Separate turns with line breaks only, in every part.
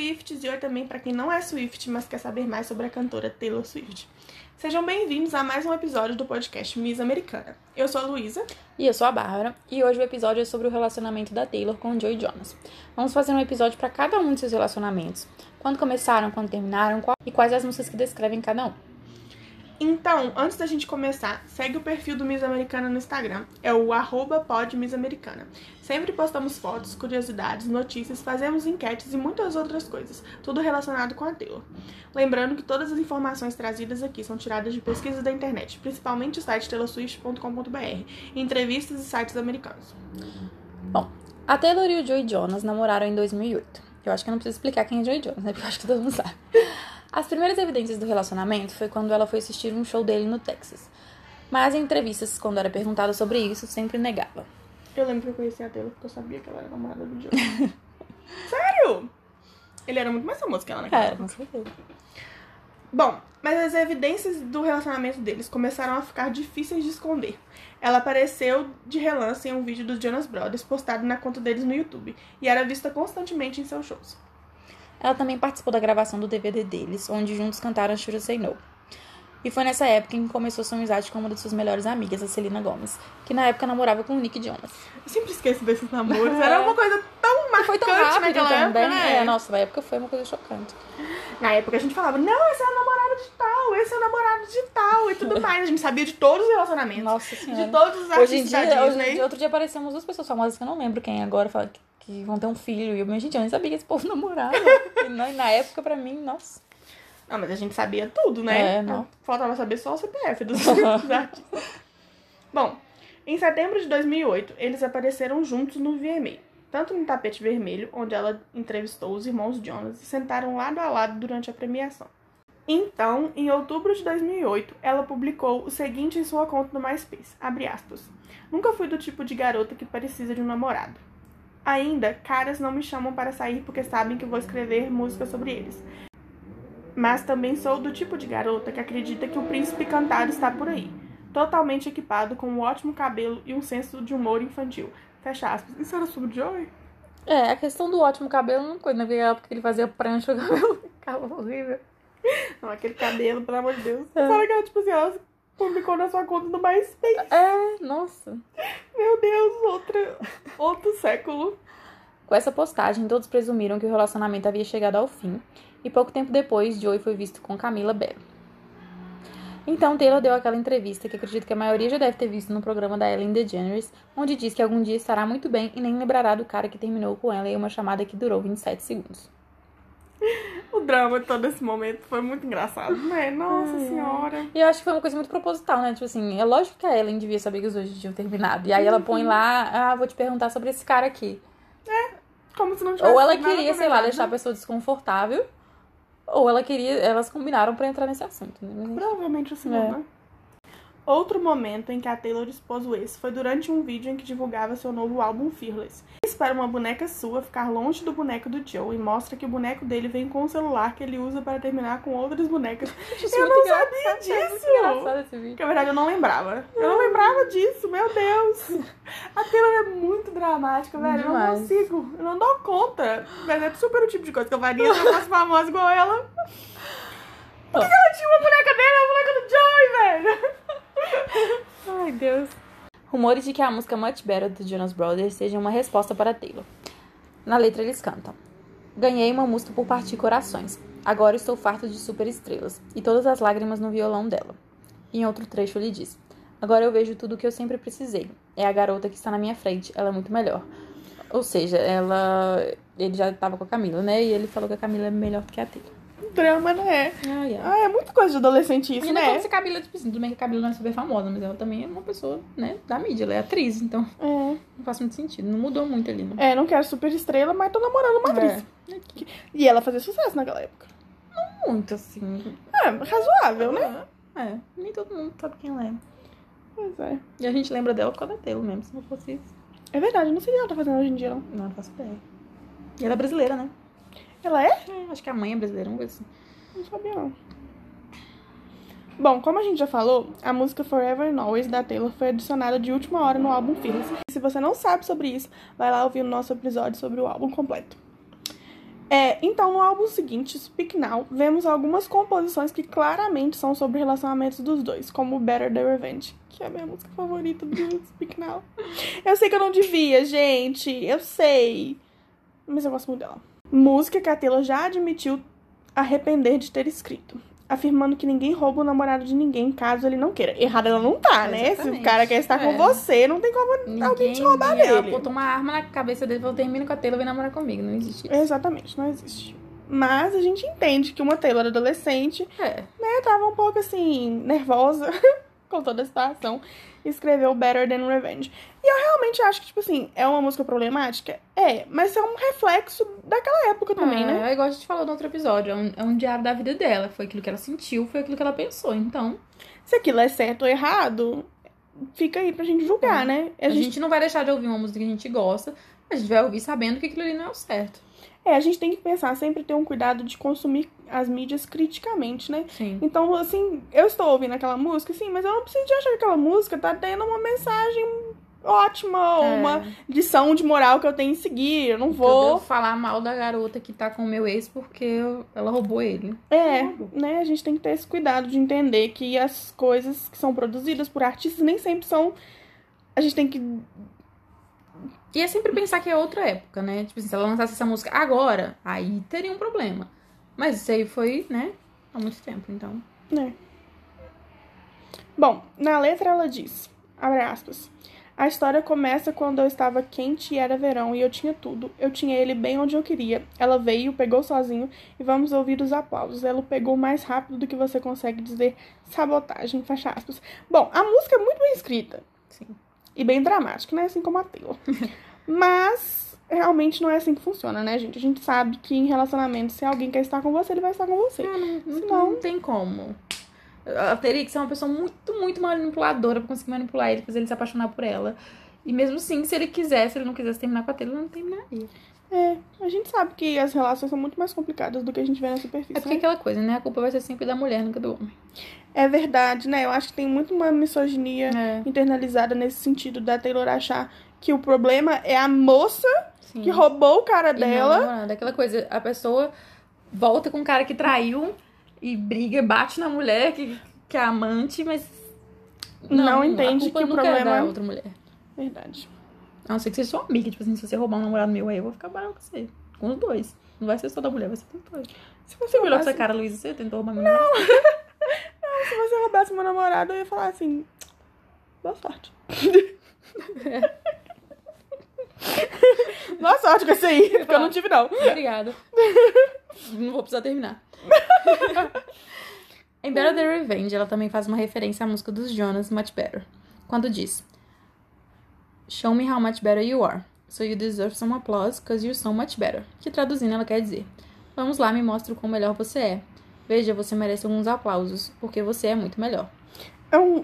Swifts e oi também para quem não é Swift, mas quer saber mais sobre a cantora Taylor Swift. Sejam bem-vindos a mais um episódio do podcast Miss Americana. Eu sou a Luísa.
E eu sou a Bárbara. E hoje o episódio é sobre o relacionamento da Taylor com o Joey Jonas. Vamos fazer um episódio para cada um de seus relacionamentos. Quando começaram, quando terminaram qual... e quais as músicas que descrevem cada um.
Então, antes da gente começar, segue o perfil do Miss Americana no Instagram. É o arroba podmissamericana. Sempre postamos fotos, curiosidades, notícias, fazemos enquetes e muitas outras coisas. Tudo relacionado com a Taylor. Lembrando que todas as informações trazidas aqui são tiradas de pesquisas da internet, principalmente o site taylorswift.com.br, entrevistas e sites americanos.
Bom, a Taylor e o Joey Jonas namoraram em 2008. Eu acho que eu não preciso explicar quem é Joey Jonas, né? Porque eu acho que todo mundo sabe. As primeiras evidências do relacionamento foi quando ela foi assistir um show dele no Texas. Mas em entrevistas, quando era perguntada sobre isso, sempre negava.
Eu lembro que eu conheci a Taylor porque eu sabia que ela era namorada do Joe. Sério? Ele era muito mais famoso que ela naquela
É, com certeza.
Bom, mas as evidências do relacionamento deles começaram a ficar difíceis de esconder. Ela apareceu de relance em um vídeo dos Jonas Brothers postado na conta deles no YouTube e era vista constantemente em seus shows.
Ela também participou da gravação do DVD deles, onde juntos cantaram I Say No. E foi nessa época em que começou sua amizade com uma das suas melhores amigas, a Celina Gomes, que na época namorava com o Nick Jonas.
Eu sempre esqueço desses namoros. Era uma coisa tão marcante
Foi tão rápido também.
época, né?
É, nossa, na época foi uma coisa chocante.
Na época a gente falava, não, esse é o namorado de tal, esse é o namorado de tal e tudo mais. A gente sabia de todos os relacionamentos.
Nossa senhora.
De todos os
Hoje em
artistas
dia,
da
hoje em
Disney.
dia, outro dia apareceram umas duas pessoas famosas que eu não lembro quem agora, fala que, que vão ter um filho. E eu, gente, eu nem sabia que esse povo namorava. e na, na época, pra mim, nossa.
Não, mas a gente sabia tudo, né?
É, não.
Faltava saber só o CPF dos, dos artistas. Bom, em setembro de 2008, eles apareceram juntos no VMA. Tanto no tapete vermelho, onde ela entrevistou os irmãos Jonas e sentaram lado a lado durante a premiação. Então, em outubro de 2008, ela publicou o seguinte em sua conta no MySpace, abre aspas, Nunca fui do tipo de garota que precisa de um namorado. Ainda, caras não me chamam para sair porque sabem que vou escrever música sobre eles. Mas também sou do tipo de garota que acredita que o príncipe cantado está por aí, totalmente equipado com um ótimo cabelo e um senso de humor infantil. Fecha aspas. Isso era sobre Joey?
É, a questão do ótimo cabelo não coisa, né? Porque era porque ele fazia prancha, o cabelo ficava horrível.
Não, aquele cabelo, pelo amor de Deus. Fala que ela, tipo assim, ela publicou na sua conta do MySpace.
É, nossa.
Meu Deus, outra, outro século.
Com essa postagem, todos presumiram que o relacionamento havia chegado ao fim, e pouco tempo depois, Joey foi visto com Camila Bell. Então, Taylor deu aquela entrevista que acredito que a maioria já deve ter visto no programa da Ellen DeGeneres, onde diz que algum dia estará muito bem e nem lembrará do cara que terminou com ela em uma chamada que durou 27 segundos.
O drama de todo esse momento foi muito engraçado, né? Nossa senhora.
E eu acho que foi uma coisa muito proposital, né? Tipo assim, é lógico que a Ellen devia saber que os dois tinham terminado. E aí ela põe lá, ah, vou te perguntar sobre esse cara aqui.
Como se não tivesse
Ou ela queria, sei lá, deixar a pessoa desconfortável, ou ela queria, elas combinaram pra entrar nesse assunto. Né?
Provavelmente o segundo,
É.
né? Outro momento em que a Taylor expôs o ex foi durante um vídeo em que divulgava seu novo álbum Fearless. Espera uma boneca sua ficar longe do boneco do Joe e mostra que o boneco dele vem com o celular que ele usa para terminar com outras bonecas.
Isso
Eu
muito
não sabia
é
disso!
esse vídeo.
Que na verdade eu não lembrava. Eu não lembrava disso, meu Deus! A Taylor é muito dramática, velho. Eu não
Demais.
consigo. Eu não dou conta. Mas é super o tipo de coisa que eu faria se eu fosse famosa igual ela. Por que ela tinha uma boneca dele e a boneca do Joey, velho?
Ai, Deus. Rumores de que a música Much Better do Jonas Brothers seja uma resposta para Taylor. Na letra eles cantam: Ganhei uma música por partir corações. Agora estou farto de superestrelas e todas as lágrimas no violão dela. Em outro trecho ele diz: Agora eu vejo tudo o que eu sempre precisei. É a garota que está na minha frente, ela é muito melhor. Ou seja, ela. Ele já estava com a Camila, né? E ele falou que a Camila é melhor que a Taylor.
Drama, né?
Ai, ai.
Ah, é muita coisa de adolescente isso,
E não é
né?
se a Camila, tipo assim, tudo bem que a Camila não é super famosa, mas ela também é uma pessoa, né, da mídia, ela é atriz, então
É.
não faz muito sentido. Não mudou muito ali, não.
É, não quero super estrela, mas tô namorando uma atriz.
É.
E ela fazia sucesso naquela época.
Muito assim.
É, razoável, né?
É, nem todo mundo sabe quem ela é.
Pois é.
E a gente lembra dela por causa da Taylor mesmo, se não fosse isso.
É verdade, eu não sei o que ela tá fazendo hoje em dia, não.
Não, não faço ideia. E ela é brasileira, né?
Ela é?
É, acho que a mãe é brasileira, uma coisa assim.
Não sabia, não. Bom, como a gente já falou, a música Forever and Always da Taylor foi adicionada de última hora no álbum Fearless. E se você não sabe sobre isso, vai lá ouvir o nosso episódio sobre o álbum completo. É, então, no álbum seguinte, Speak Now, vemos algumas composições que claramente são sobre relacionamentos dos dois, como Better the Revenge, que é a minha música favorita do Speak Now. Eu sei que eu não devia, gente, eu sei, mas eu gosto muito dela. Música que a Taylor já admitiu arrepender de ter escrito afirmando que ninguém rouba o namorado de ninguém caso ele não queira. Errada ela não tá, né? Se o cara quer estar com
É.
você, não tem como
Ninguém,
alguém te roubar
ninguém
dele.
aponta uma arma na cabeça dele e falou, termina com a Taylor, vem namorar comigo. Não existe isso.
Exatamente, não existe. Mas a gente entende que uma Taylor adolescente,
É.
né, tava um pouco assim, nervosa com toda a situação escreveu Better Than Revenge. E eu realmente acho que, tipo assim, é uma música problemática? É, mas é um reflexo daquela época também,
é,
né?
É igual a gente falou no outro episódio, é um, é um diário da vida dela. Foi aquilo que ela sentiu, foi aquilo que ela pensou. Então,
Se aquilo é certo ou errado, fica aí pra gente julgar,
É.
né?
a gente... não vai deixar de ouvir uma música que a gente gosta, a gente vai ouvir sabendo que aquilo ali não é o certo.
É, a gente tem que pensar, sempre ter um cuidado de consumir as mídias criticamente, né?
Sim.
Então, assim, eu estou ouvindo aquela música, sim, mas eu não preciso de achar que aquela música tá tendo uma mensagem ótima,
É.
uma lição de moral que eu tenho que seguir. Eu não
Eu
vou.
devo falar mal da garota que tá com o meu ex porque ela roubou ele.
É,
vou.
né? A gente tem que ter esse cuidado de entender que as coisas que são produzidas por artistas nem sempre são. A gente tem que.
E é sempre pensar que é outra época, né? Tipo assim, se ela lançasse essa música agora, aí teria um problema. Mas isso aí foi, né, há muito tempo, então.
né? Bom, na letra ela diz, abre aspas, a história começa quando eu estava quente e era verão e eu tinha tudo. Eu tinha ele bem onde eu queria. Ela veio, pegou sozinho e vamos ouvir os aplausos. Ela o pegou mais rápido do que você consegue dizer sabotagem, fecha aspas. Bom, a música é muito bem escrita
Sim.
E bem dramática, né? Assim como a Taylor. Mas realmente não é assim que funciona, né, gente? A gente sabe que em relacionamento, se alguém quer estar com você, ele vai estar com você.
Não, não, não,
Senão-
não tem como. Ela teria que ser uma pessoa muito, muito manipuladora pra conseguir manipular ele, fazer ele se apaixonar por ela. E mesmo assim, se ele quisesse, se ele não quisesse terminar com a Taylor, ele não terminaria.
É, a gente sabe que as relações são muito mais complicadas do que a gente vê na superfície.
É porque
né?
aquela coisa, né? A culpa vai ser sempre da mulher, nunca do homem.
É verdade, né? Eu acho que tem muito uma misoginia
É.
internalizada nesse sentido da Taylor achar que o problema é a moça
Sim.
que roubou o cara
E não,
dela.
não, daquela coisa, a pessoa volta com o cara que traiu e briga, bate na mulher que, que é amante, mas.
Não entende
a culpa
que o
nunca
problema
é
é-
da outra mulher.
Verdade.
A não ser que seja sua amiga. Tipo assim, se você roubar um namorado meu aí, eu vou ficar bravo com você. Com os dois. Não vai ser só da mulher, vai ser dos dois.
Se você
olhou
roubasse,
essa cara, Luísa, você tentou roubar meu não.
se você roubasse meu namorado, eu ia falar assim. Boa sorte. Boa sorte com isso aí, porque eu não tive, não.
Obrigada. não vou precisar terminar. em Better the Revenge, ela também faz uma referência à música dos Jonas, Much Better. Quando diz Show me how much better you are. So you deserve some applause, cause you're so much better. Que traduzindo ela quer dizer Vamos lá, me mostre o quão melhor você é. Veja, você merece alguns aplausos, porque você é muito melhor.
É um,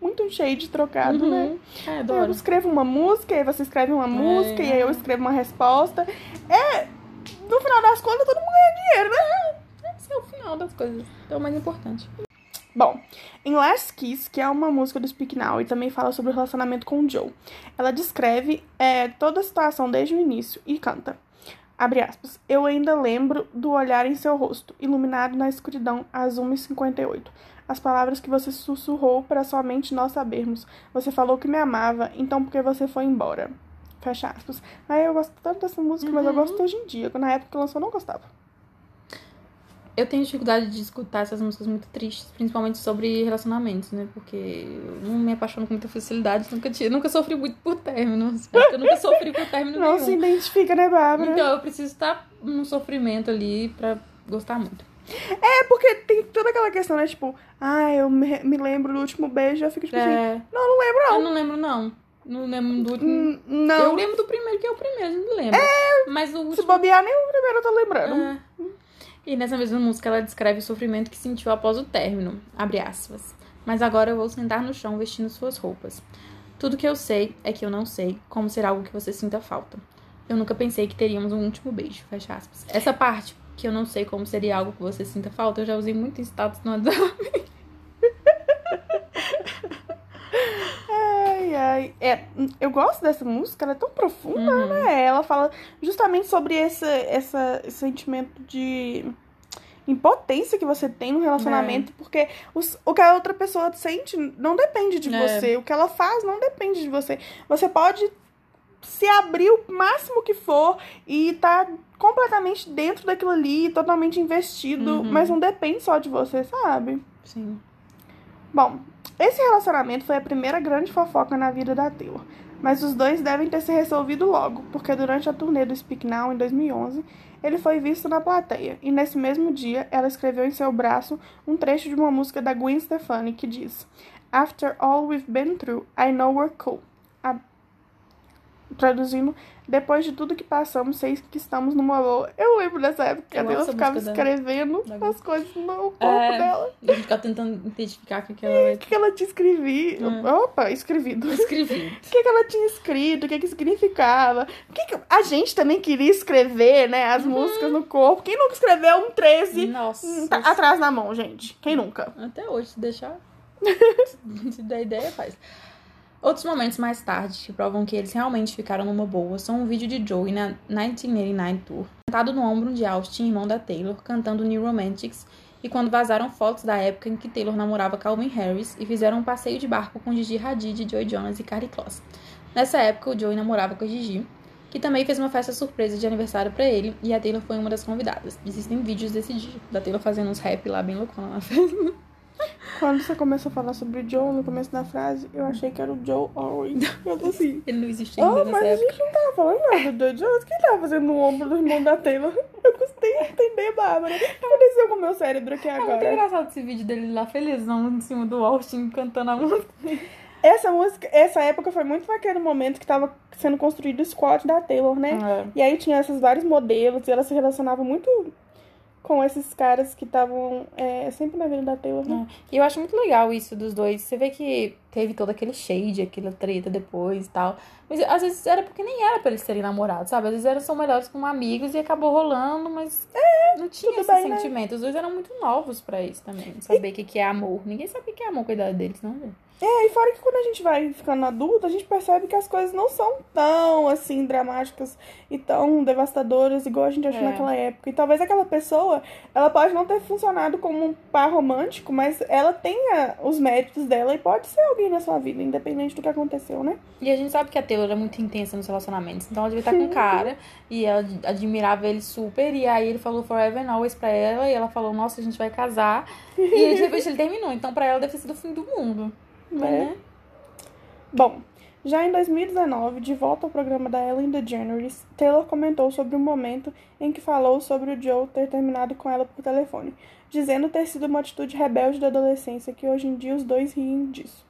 muito um shade trocado, né?
Uhum. É,
Eu
adoro.
escrevo uma música, aí você escreve uma música, e aí eu escrevo uma resposta. É, no final das contas, todo mundo ganha dinheiro, né?
Esse é o final das coisas. É o mais importante.
Bom, em Last Kiss, que é uma música do Speak Now e também fala sobre o relacionamento com o Joe, ela descreve é, toda a situação desde o início e canta. Abre aspas. Eu ainda lembro do olhar em seu rosto, iluminado na escuridão às 1h58. As palavras que você sussurrou para somente nós sabermos. Você falou que me amava, então por que você foi embora? Fecha aspas. Aí eu gosto tanto dessa música, mas eu
Uhum.
gosto hoje em dia. Na época que lançou, eu não gostava.
Eu tenho dificuldade de escutar essas músicas muito tristes, principalmente sobre relacionamentos, né? Porque eu não me apaixono com muita facilidade, nunca, tive, nunca sofri muito por términos. Que Eu nunca sofri por término
Não
nenhum.
se identifica, né, Bárbara?
Então eu preciso estar num sofrimento ali pra gostar muito.
É porque tem toda aquela questão, né? Tipo, ah, eu me, me lembro do último beijo, eu fico tipo assim,
É,
não, não lembro
eu
não.
não lembro, não. Não lembro do último.
Hum,
Eu
Não,
lembro do primeiro, que é o primeiro, não lembro. Mas o
se
último.
bobear, nem o primeiro eu tô lembrando.
É. E nessa mesma música ela descreve o sofrimento que sentiu após o término, abre aspas. Mas agora eu vou sentar no chão vestindo suas roupas. Tudo que eu sei é que eu não sei como ser algo que você sinta falta. Eu nunca pensei que teríamos um último beijo, fecha aspas. Essa parte, que eu não sei como seria algo que você sinta falta, eu já usei muito em status no WhatsApp.
Ai, é, eu gosto dessa música, ela é tão profunda, né? Ela fala justamente sobre esse, essa, esse sentimento de impotência que você tem no relacionamento, porque os, o que a outra pessoa sente não depende de
É.
você, o que ela faz não depende de você. Você pode se abrir o máximo que for e tá completamente dentro daquilo ali, totalmente investido,
Uhum.
mas não depende só de você, sabe?
Sim.
Bom, esse relacionamento foi a primeira grande fofoca na vida da Taylor, mas os dois devem ter se resolvido logo, porque durante a turnê do Speak Now em 2011, ele foi visto na plateia, e nesse mesmo dia ela escreveu em seu braço um trecho de uma música da Gwen Stefani que diz: After all we've been through, I know we're cool. Traduzindo, depois de tudo que passamos, sei que estamos numa boa. Eu lembro dessa época que a
Eu amo
Taylor
essa
ficava
dela.
escrevendo
Gwen.
as coisas no corpo
É.
dela.
E a gente fica tentando identificar o que, que ela
O que, que ela tinha escrevido?
Hum.
Opa, escrevido.
escrevi.
O que, que ela tinha escrito? O que, que significava? O que que- A gente também queria escrever, né? As músicas no corpo. Quem nunca escreveu um 13
Nossa.
hum, tá atrás na mão, gente? Quem nunca?
Até hoje, se deixar. se der ideia, faz. Outros momentos mais tarde que provam que eles realmente ficaram numa boa são um vídeo de Joey na 1989 Tour, sentado no ombro de Austin, irmão da Taylor, cantando New Romantics, e quando vazaram fotos da época em que Taylor namorava Calvin Harris e fizeram um passeio de barco com Gigi Hadid, Joey Jonas e Carrie Kloss. Nessa época, o Joey namorava com a Gigi, que também fez uma festa surpresa de aniversário pra ele, e a Taylor foi uma das convidadas. Existem vídeos desse dia, da Taylor fazendo uns rap lá bem loucona na festa.
Quando você começou a falar sobre o Joe no começo da frase, eu achei que era o Joe Owen. Eu tô assim.
Ele não existe ainda
Oh, mas a gente não tava falando nada do Joe Jones. O que ele tava fazendo no ombro do irmão da Taylor? Eu custei a entender, Bárbara. O que aconteceu com o meu cérebro aqui
É muito
agora?
engraçado esse vídeo dele lá, felizão, em cima do Austin, cantando a música.
Essa música, essa época foi muito naquele momento que tava sendo construído o squad da Taylor, né? E aí tinha esses vários modelos e ela se relacionava muito com esses caras que estavam é, sempre na vida da Taylor, né?
E eu acho muito legal isso dos dois. Você vê que teve todo aquele shade, aquela treta depois e tal. Mas às vezes era porque nem era pra eles serem namorados, sabe? Às vezes eram são melhores como amigos e acabou rolando, mas não tinha esse
bem, né?
sentimento. Os dois eram muito novos pra isso também. Saber o que, que é amor. Ninguém sabia o que é amor com a idade deles, não, velho.
É, e fora que quando a gente vai ficando adulto, a gente percebe que as coisas não são tão, assim, dramáticas e tão devastadoras igual a gente achou
É.
naquela época. E talvez aquela pessoa, ela pode não ter funcionado como um par romântico, mas ela tenha os méritos dela e pode ser alguém na sua vida, independente do que aconteceu, né?
E a gente sabe que a Taylor é muito intensa nos relacionamentos. Então ela devia estar com um cara e ela ad- admirava ele super. E aí ele falou forever and always pra ela. E ela falou, nossa, a gente vai casar. E aí, de repente ele terminou. Então pra ela deve ter sido o fim do mundo.
É.
né?
Bom, já em 2019, de volta ao programa da Ellen DeGeneres, Taylor comentou sobre o momento em que falou sobre o Joe ter terminado com ela por telefone, dizendo ter sido uma atitude rebelde da adolescência que hoje em dia os dois riem disso.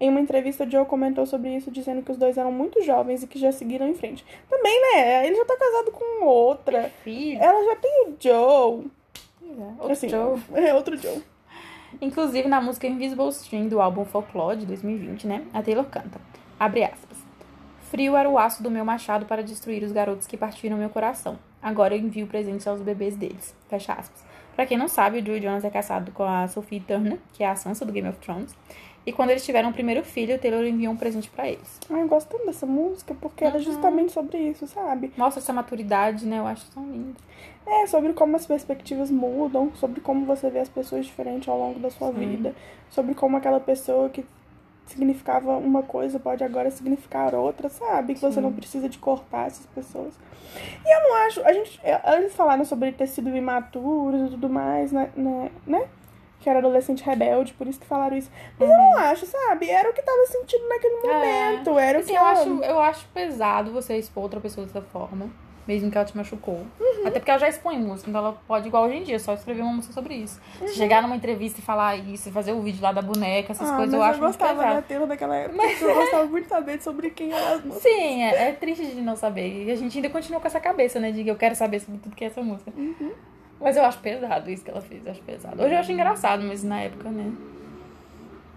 Em uma entrevista, Joe comentou sobre isso, dizendo que os dois eram muito jovens e que já seguiram em frente. Também, né? Ele já tá casado com outra.
Filho.
Ela já tem o Joe.
Outro
Assim,
Joe.
É outro Joe.
Inclusive, na música Invisible String do álbum Folklore de 2020, né? A Taylor canta. Abre aspas. Frio era o aço do meu machado para destruir os garotos que partiram meu coração. Agora eu envio presentes aos bebês deles. Fecha aspas. Pra quem não sabe, o Joe Jonas é casado com a Sophie Turner, que é a Sansa do Game of Thrones. E quando eles tiveram o primeiro filho, o Taylor enviou um presente pra eles.
Ai, eu gosto tanto dessa música porque ela é
Uhum.
justamente sobre isso, sabe?
Mostra essa maturidade, né? Eu acho tão lindo.
É, sobre como as perspectivas mudam, sobre como você vê as pessoas diferentes ao longo da sua
Sim.
vida, sobre como aquela pessoa que significava uma coisa pode agora significar outra, sabe? Que você
Sim.
não precisa de cortar essas pessoas. E eu não acho, a gente, é, eles falaram sobre ter sido imaturos e tudo mais, né? né, né? Que era adolescente rebelde, por isso que falaram isso. Mas eu não acho, sabe? Era o que tava sentindo naquele
Uhum. É.
momento. Era o
Assim,
que
eu acho, eu acho pesado você expor outra pessoa dessa forma, mesmo que ela te machucou.
Uhum.
Até porque ela já expõe música, então ela pode, igual hoje em dia, só escrever uma música sobre isso.
Uhum.
Se chegar numa entrevista e falar isso, fazer o vídeo lá da boneca, essas
Ah,
coisas,
mas
eu acho muito
gostava
pesado.
da Taylor naquela época. porque Eu gostava muito de saber sobre quem era as músicas.
Sim, é, é triste de não saber. E a gente ainda continua com essa cabeça, né? De que eu quero saber sobre tudo que é essa música.
Uhum.
Mas eu acho pesado isso que ela fez, eu acho pesado. Hoje eu acho engraçado, mas na época, né?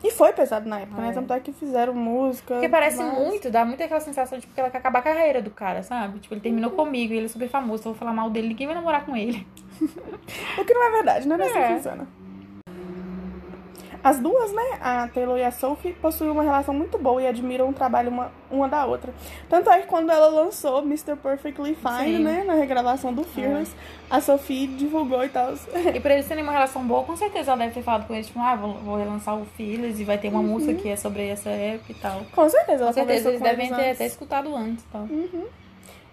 E foi pesado na época,
É.
né? Tanto é que fizeram música.
Porque parece
mas-
muito, dá muito aquela sensação de que ela quer acabar a carreira do cara, sabe? Tipo, ele terminou comigo e ele é super famoso, eu vou falar mal dele, ninguém vai namorar com ele.
O que não é verdade, não é assim
É.
que funciona. As duas, né, a Taylor e a Sophie, possuem uma relação muito boa e admiram o trabalho uma, uma da outra. Tanto é que quando ela lançou Mr. Perfectly Fine,
Sim.
né, na regravação do Fearless, a Sophie divulgou e tal.
E pra eles terem uma relação boa, com certeza ela deve ter falado com eles, tipo, ah, vou, vou relançar o Fearless e vai ter uma música que é sobre essa época e tal.
Com certeza, ela
Com certeza eles
com
devem ter até escutado antes e tal.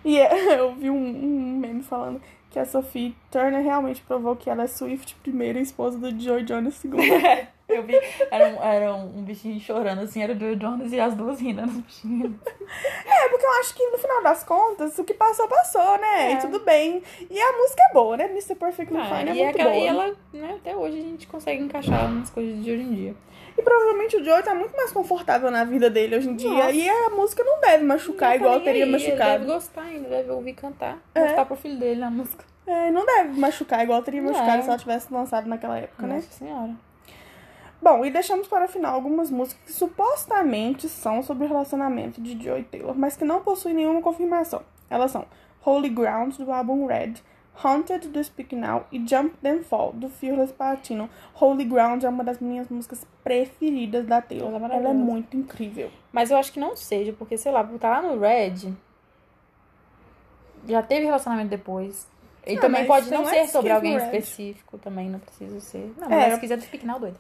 E é, eu vi um, um meme falando que a Sophie Turner realmente provou que ela é Swift primeira e esposa do Joy Jonas segunda.
Eu vi, era um, era um bichinho chorando, assim, era o Joe Jonas e as duas rindo nos bichinhos.
é, porque eu acho que no final das contas, o que passou, passou, né?
É.
E tudo bem. E a música é boa, né? Mr. Perfectly
Ah,
Fine é muito
aquela-
boa.
e ela, né, até hoje a gente consegue encaixar nas coisas de hoje em dia.
E provavelmente o Joey tá muito mais confortável na vida dele hoje em dia.
Nossa.
E a música não deve machucar
Não
igual teria
aí, Ele deve
machucado.
gostar ainda, deve ouvir cantar.
É.
Mostrar pro filho dele na música.
É, não deve machucar igual teria machucado se ela tivesse lançado naquela época, né?
Nossa senhora.
Bom, e deixamos para o final algumas músicas que supostamente são sobre o relacionamento de Joey e Taylor, mas que não possuem nenhuma confirmação. Elas são Holy Ground, do álbum Red, Haunted, do Speak Now e Jump Then Fall, do Fearless Platinum. Holy Ground é uma das minhas músicas preferidas da Taylor.
Ela é
Ela é muito incrível.
Mas eu acho que não seja, porque, sei lá, por estar lá no Red, já teve relacionamento depois. E
Ah,
também pode não ser sobre alguém específico, também não precisa ser. Não,
É.
mas se quiser do Speak Now, doido.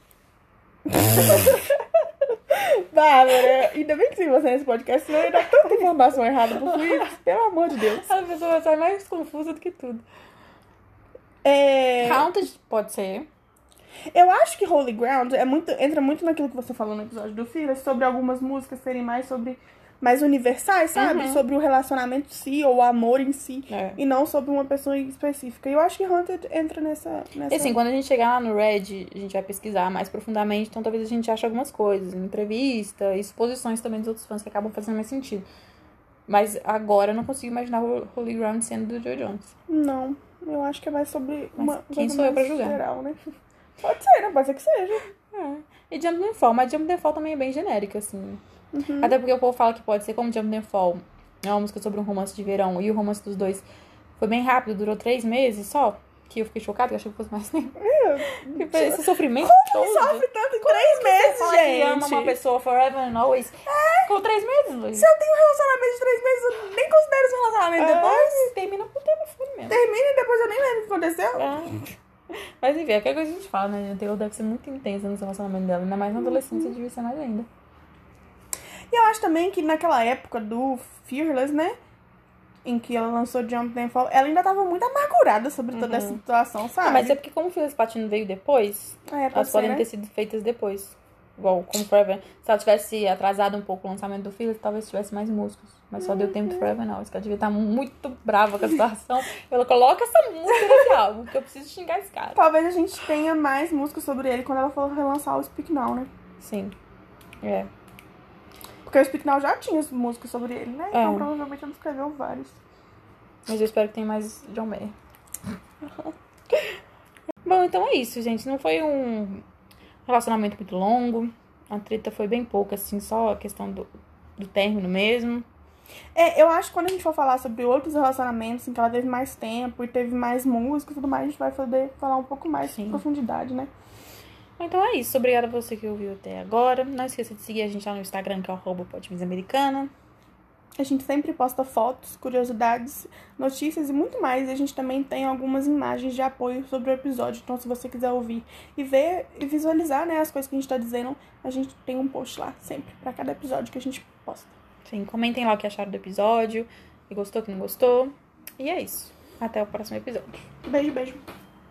Bárbara, ainda bem que se você nesse podcast, senão eu ia dar tanta informação errada pro Felipe, pelo amor de Deus.
A pessoa sai mais confusa do que tudo.
É,
Counted pode ser.
eu acho que Holy Ground é muito, entra muito naquilo que você falou no episódio do Fearless, sobre algumas músicas serem mais sobre mais universais, sabe?
Uhum.
Sobre o relacionamento em si, ou o amor em si,
É.
e não sobre uma pessoa específica. E eu acho que Haunted entra nessa. nessa...
E assim, quando a gente chegar lá no Red, a gente vai pesquisar mais profundamente, então talvez a gente ache algumas coisas, entrevista, e suposições também dos outros fãs que acabam fazendo mais sentido. Mas agora eu não consigo imaginar o Holy Ground sendo do Joe Jones.
Não, eu acho que é mais sobre
Mas
uma
quem sou eu pra julgar?
geral, né? Pode ser, né? Pode ser que seja.
É. E Jump Fall, mas Jump Fall também é bem genérica, assim.
Uhum.
Até porque o povo fala que pode ser como Jump and Fall. É uma música sobre um romance de verão. E o romance dos dois foi bem rápido, durou três meses só. Que eu fiquei chocada, eu achei que fosse mais tempo. Tipo, Esse sofrimento todo.
Sofre tanto em três meses,
Fala
gente.
que ama uma pessoa forever and always. Ficou três meses, Luiz.
Se eu tenho um relacionamento de três meses, eu nem considero um relacionamento depois.
Depois termina por telefone mesmo.
Termina e depois eu nem lembro o que aconteceu.
É. Mas enfim, qualquer coisa a gente fala, né? A Taylor deve ser muito intensa no relacionamento dela. Ainda mais na adolescência, devia ser mais ainda.
E eu acho também que naquela época do Fearless, né? Em que ela lançou Jump Then Fall, ela ainda tava muito amargurada sobre toda essa situação, sabe?
Ah, mas é porque como o Phyllis Platino veio depois,
É, pode
elas
ser,
podem
né?
ter sido feitas depois. Igual como Forever. Se ela tivesse atrasado um pouco o lançamento do Phyllis, talvez tivesse mais músicos. Mas só deu tempo do Forever Now. Ela devia estar muito brava com a situação. Ela coloca essa música nesse álbum, que eu preciso xingar esse cara.
Talvez a gente tenha mais músicas sobre ele quando ela for relançar o Speak Now, né?
Sim. É.
Porque o Speak Now já tinha músicas sobre ele, né? Então
É.
provavelmente ela escreveu vários.
Mas eu espero que tenha mais John Mayer. Bom, então é isso, gente. Não foi um relacionamento muito longo. A treta foi bem pouca, assim, só a questão do, do término mesmo.
É, eu acho que quando a gente for falar sobre outros relacionamentos em que ela teve mais tempo e teve mais música e tudo mais, a gente vai poder falar um pouco mais
Sim.
de profundidade, né?
Então é isso. Obrigada a você que ouviu até agora. Não esqueça de seguir a gente lá no Instagram, que é o arroba Americana.
A gente sempre posta fotos, curiosidades, notícias e muito mais. E a gente também tem algumas imagens de apoio sobre o episódio. Então, se você quiser ouvir e ver e visualizar né, as coisas que a gente tá dizendo, a gente tem um post lá sempre, pra cada episódio que a gente posta.
Sim, comentem lá o que acharam do episódio. Se gostou, que não gostou. E é isso. Até o próximo episódio.
Beijo, beijo.